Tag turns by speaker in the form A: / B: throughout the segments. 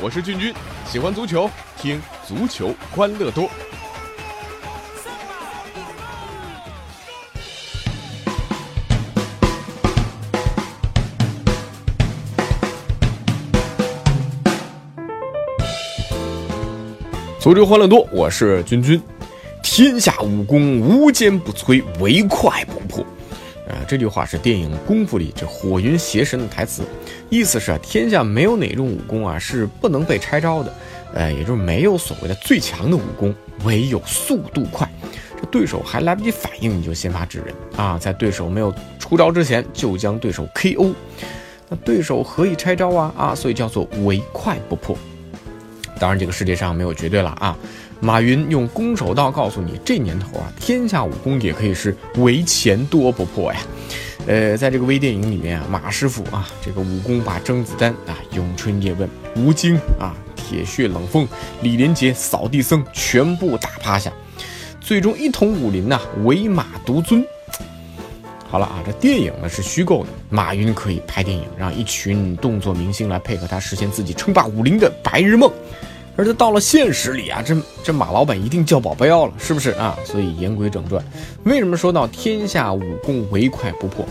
A: 我是俊君，喜欢足球，听足球欢乐多。足球欢乐多，我是君君。天下武功无坚不摧，唯快不破。这句话是电影《功夫》里这火云邪神的台词，意思是啊，天下没有哪种武功啊是不能被拆招的。呃，也就是没有所谓的最强的武功，唯有速度快。这对手还来不及反应，你就先发制人啊，在对手没有出招之前就将对手 KO。那对手何以拆招啊？啊，所以叫做唯快不破。当然，这个世界上没有绝对了啊。马云用空手道告诉你，这年头啊，天下武功也可以是唯钱多不破呀。呃，在这个微电影里面啊，马师傅啊，这个武功把甄子丹啊、咏春叶问、吴京啊、铁血冷锋、李连杰、扫地僧全部打趴下，最终一统武林呐，唯马独尊。好了啊，这电影呢是虚构的，马云可以拍电影，让一群动作明星来配合他实现自己称霸武林的白日梦。而他到了现实里啊，这这马老板一定叫保镖了，是不是啊？所以言归正传，为什么说到天下武功唯快不破？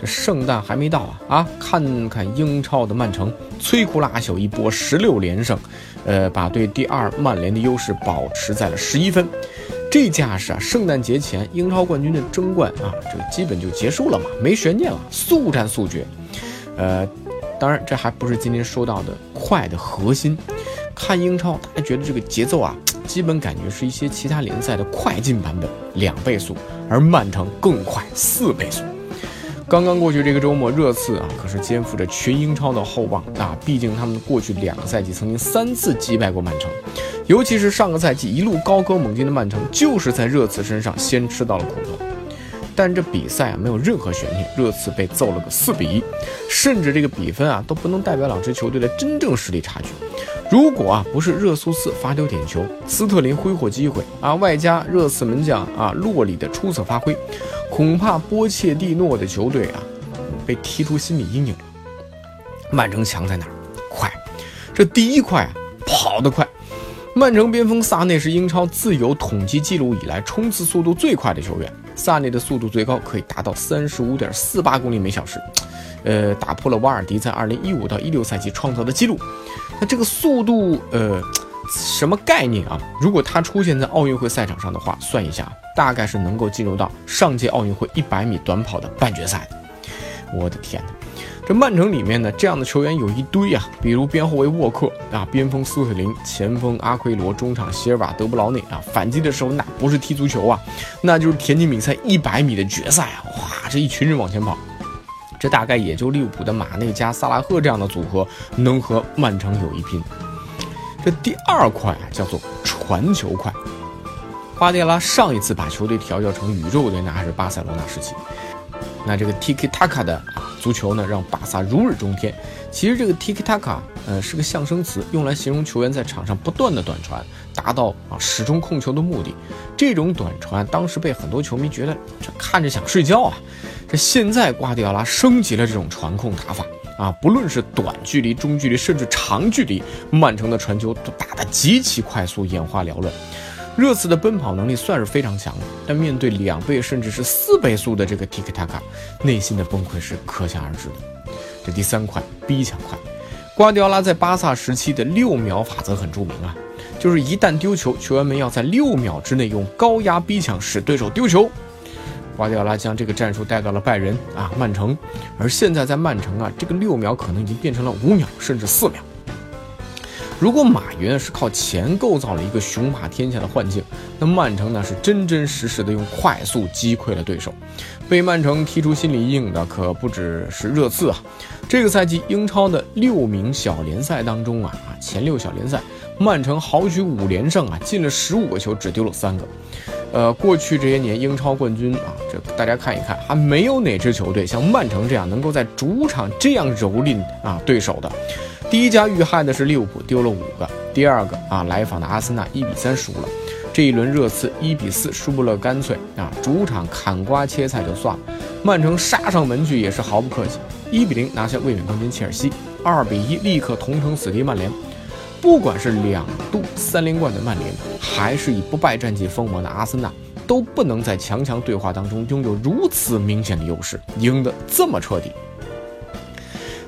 A: 这圣诞还没到啊啊！看看英超的曼城，摧枯拉朽一波十六连胜，呃，把对第二曼联的优势保持在了十一分。这架势啊，圣诞节前英超冠军的争冠啊，这基本就结束了嘛，没悬念了，速战速决。呃，当然这还不是今天说到的快的核心。看英超，大家觉得这个节奏啊，基本感觉是一些其他联赛的快进版本两倍速，而曼城更快四倍速。刚刚过去这个周末，热刺啊可是肩负着全英超的厚望啊，毕竟他们过去两个赛季曾经三次击败过曼城，尤其是上个赛季一路高歌猛进的曼城，就是在热刺身上先吃到了苦头。但这比赛啊没有任何悬念，热刺被揍了个四比一，甚至这个比分啊都不能代表两支球队的真正实力差距。如果啊不是热苏斯罚丢点球，斯特林挥霍机会啊，外加热刺门将啊洛里的出色发挥，恐怕波切蒂诺的球队啊被踢出心理阴影了。曼城强在哪儿？快，这第一快啊，跑得快。曼城边锋萨内是英超自有统计记录以来冲刺速度最快的球员。萨内的速度最高可以达到三十五点四八公里每小时，呃，打破了瓦尔迪在二零一五到一六赛季创造的记录。那这个速度，呃，什么概念啊？如果他出现在奥运会赛场上的话，算一下，大概是能够进入到上届奥运会一百米短跑的半决赛。我的天哪！这曼城里面呢，这样的球员有一堆啊，比如边后卫沃克啊，边锋斯特林，前锋阿奎罗，中场席尔瓦、德布劳内啊，反击的时候那不是踢足球啊，那就是田径比赛一百米的决赛啊！哇，这一群人往前跑，这大概也就利物浦的马内加萨拉赫这样的组合能和曼城有一拼。这第二块啊，叫做传球快。瓜迪拉上一次把球队调教成宇宙队，那还是巴塞罗那时期。那这个 Tiki Taka 的啊足球呢，让巴萨如日中天。其实这个 Tiki Taka 呃是个象声词，用来形容球员在场上不断的短传，达到啊始终控球的目的。这种短传当时被很多球迷觉得这看着想睡觉啊。这现在瓜迪奥拉升级了这种传控打法啊，不论是短距离、中距离，甚至长距离，曼城的传球都打得极其快速，眼花缭乱。热刺的奔跑能力算是非常强了，但面对两倍甚至是四倍速的这个 Tiki Taka，内心的崩溃是可想而知的。这第三块逼抢快，瓜迪奥拉在巴萨时期的六秒法则很著名啊，就是一旦丢球，球员们要在六秒之内用高压逼抢使对手丢球。瓜迪奥拉将这个战术带到了拜仁啊、曼城，而现在在曼城啊，这个六秒可能已经变成了五秒甚至四秒。如果马云是靠钱构造了一个雄霸天下的幻境，那曼城呢是真真实实的用快速击溃了对手。被曼城踢出心理阴影的可不只是热刺啊！这个赛季英超的六名小联赛当中啊啊前六小联赛，曼城豪取五连胜啊，进了十五个球，只丢了三个。呃，过去这些年英超冠军啊，这大家看一看，还没有哪支球队像曼城这样能够在主场这样蹂躏啊对手的。第一家遇害的是利物浦，丢了五个；第二个啊，来访的阿森纳一比三输了。这一轮热刺一比四输了，干脆啊，主场砍瓜切菜就算了。曼城杀上门去也是毫不客气，一比零拿下卫冕冠军切尔西，二比一立刻同城死敌曼联。不管是两度三连冠的曼联，还是以不败战绩封王的阿森纳，都不能在强强对话当中拥有如此明显的优势，赢得这么彻底。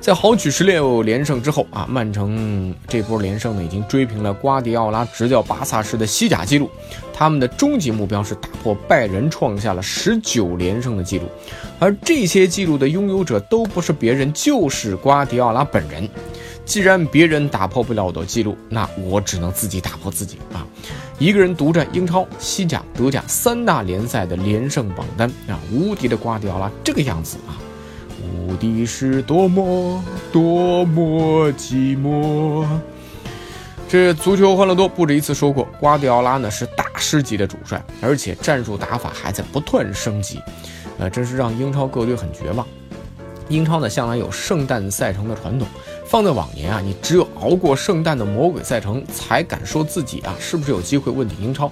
A: 在豪取十六连胜之后啊，曼城这波连胜呢，已经追平了瓜迪奥拉执教巴萨时的西甲纪录。他们的终极目标是打破拜仁创下了十九连胜的纪录，而这些纪录的拥有者都不是别人，就是瓜迪奥拉本人。既然别人打破不了我的记录，那我只能自己打破自己啊！一个人独占英超、西甲、德甲三大联赛的连胜榜单啊！无敌的瓜迪奥拉这个样子啊！无敌是多么多么寂寞。这足球欢乐多不止一次说过，瓜迪奥拉呢是大师级的主帅，而且战术打法还在不断升级，呃，真是让英超各队很绝望。英超呢向来有圣诞赛程的传统，放在往年啊，你只有熬过圣诞的魔鬼赛程，才敢说自己啊是不是有机会问鼎英超。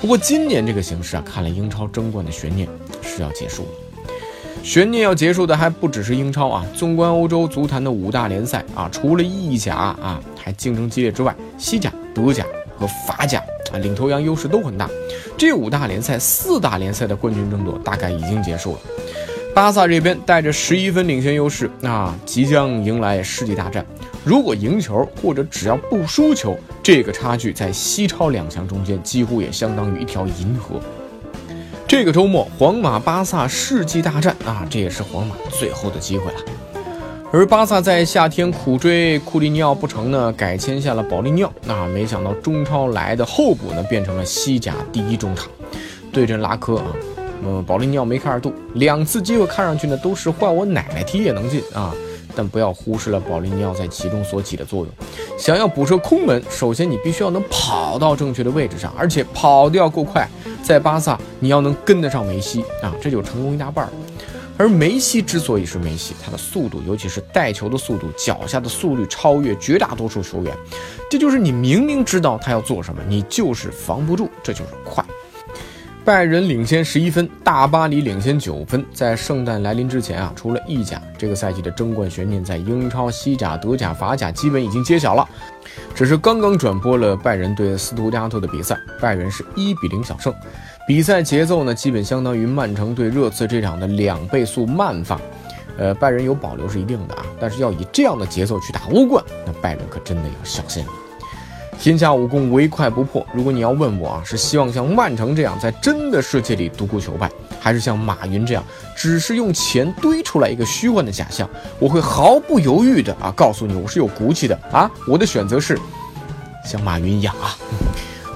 A: 不过今年这个形势啊，看来英超争冠的悬念是要结束了。悬念要结束的还不只是英超啊！纵观欧洲足坛的五大联赛啊，除了意甲啊还竞争激烈之外，西甲、德甲和法甲啊领头羊优势都很大。这五大联赛、四大联赛的冠军争夺大概已经结束了。巴萨这边带着十一分领先优势啊，即将迎来世纪大战。如果赢球或者只要不输球，这个差距在西超两强中间几乎也相当于一条银河。这个周末，皇马巴萨世纪大战啊，这也是皇马最后的机会了。而巴萨在夏天苦追库利尼奥不成呢，改签下了保利尼奥。那没想到中超来的候补呢，变成了西甲第一中场，对阵拉科啊。嗯，保利尼奥梅开二度，两次机会看上去呢都是换我奶奶踢也能进啊。但不要忽视了保利尼奥在其中所起的作用。想要补射空门，首先你必须要能跑到正确的位置上，而且跑得要够快。在巴萨，你要能跟得上梅西啊，这就成功一大半。而梅西之所以是梅西，他的速度，尤其是带球的速度、脚下的速率，超越绝大多数球员。这就是你明明知道他要做什么，你就是防不住，这就是快。拜仁领先十一分，大巴黎领先九分。在圣诞来临之前啊，除了意甲，这个赛季的争冠悬念在英超、西甲、德甲、法甲基本已经揭晓了。只是刚刚转播了拜仁对斯图加特的比赛，拜仁是一比零小胜。比赛节奏呢，基本相当于曼城对热刺这场的两倍速慢放。呃，拜仁有保留是一定的啊，但是要以这样的节奏去打欧冠，那拜仁可真的要小心了。天下武功，唯快不破。如果你要问我啊，是希望像曼城这样在真的世界里独孤求败，还是像马云这样只是用钱堆出来一个虚幻的假象？我会毫不犹豫的啊，告诉你我是有骨气的啊。我的选择是像马云一样啊。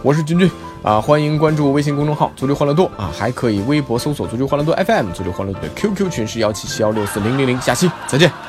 A: 我是君君啊，欢迎关注微信公众号“足球欢乐多”啊，还可以微博搜索“足球欢乐多 FM”，足球欢乐多的 QQ 群是幺七七幺六四零零零。下期再见。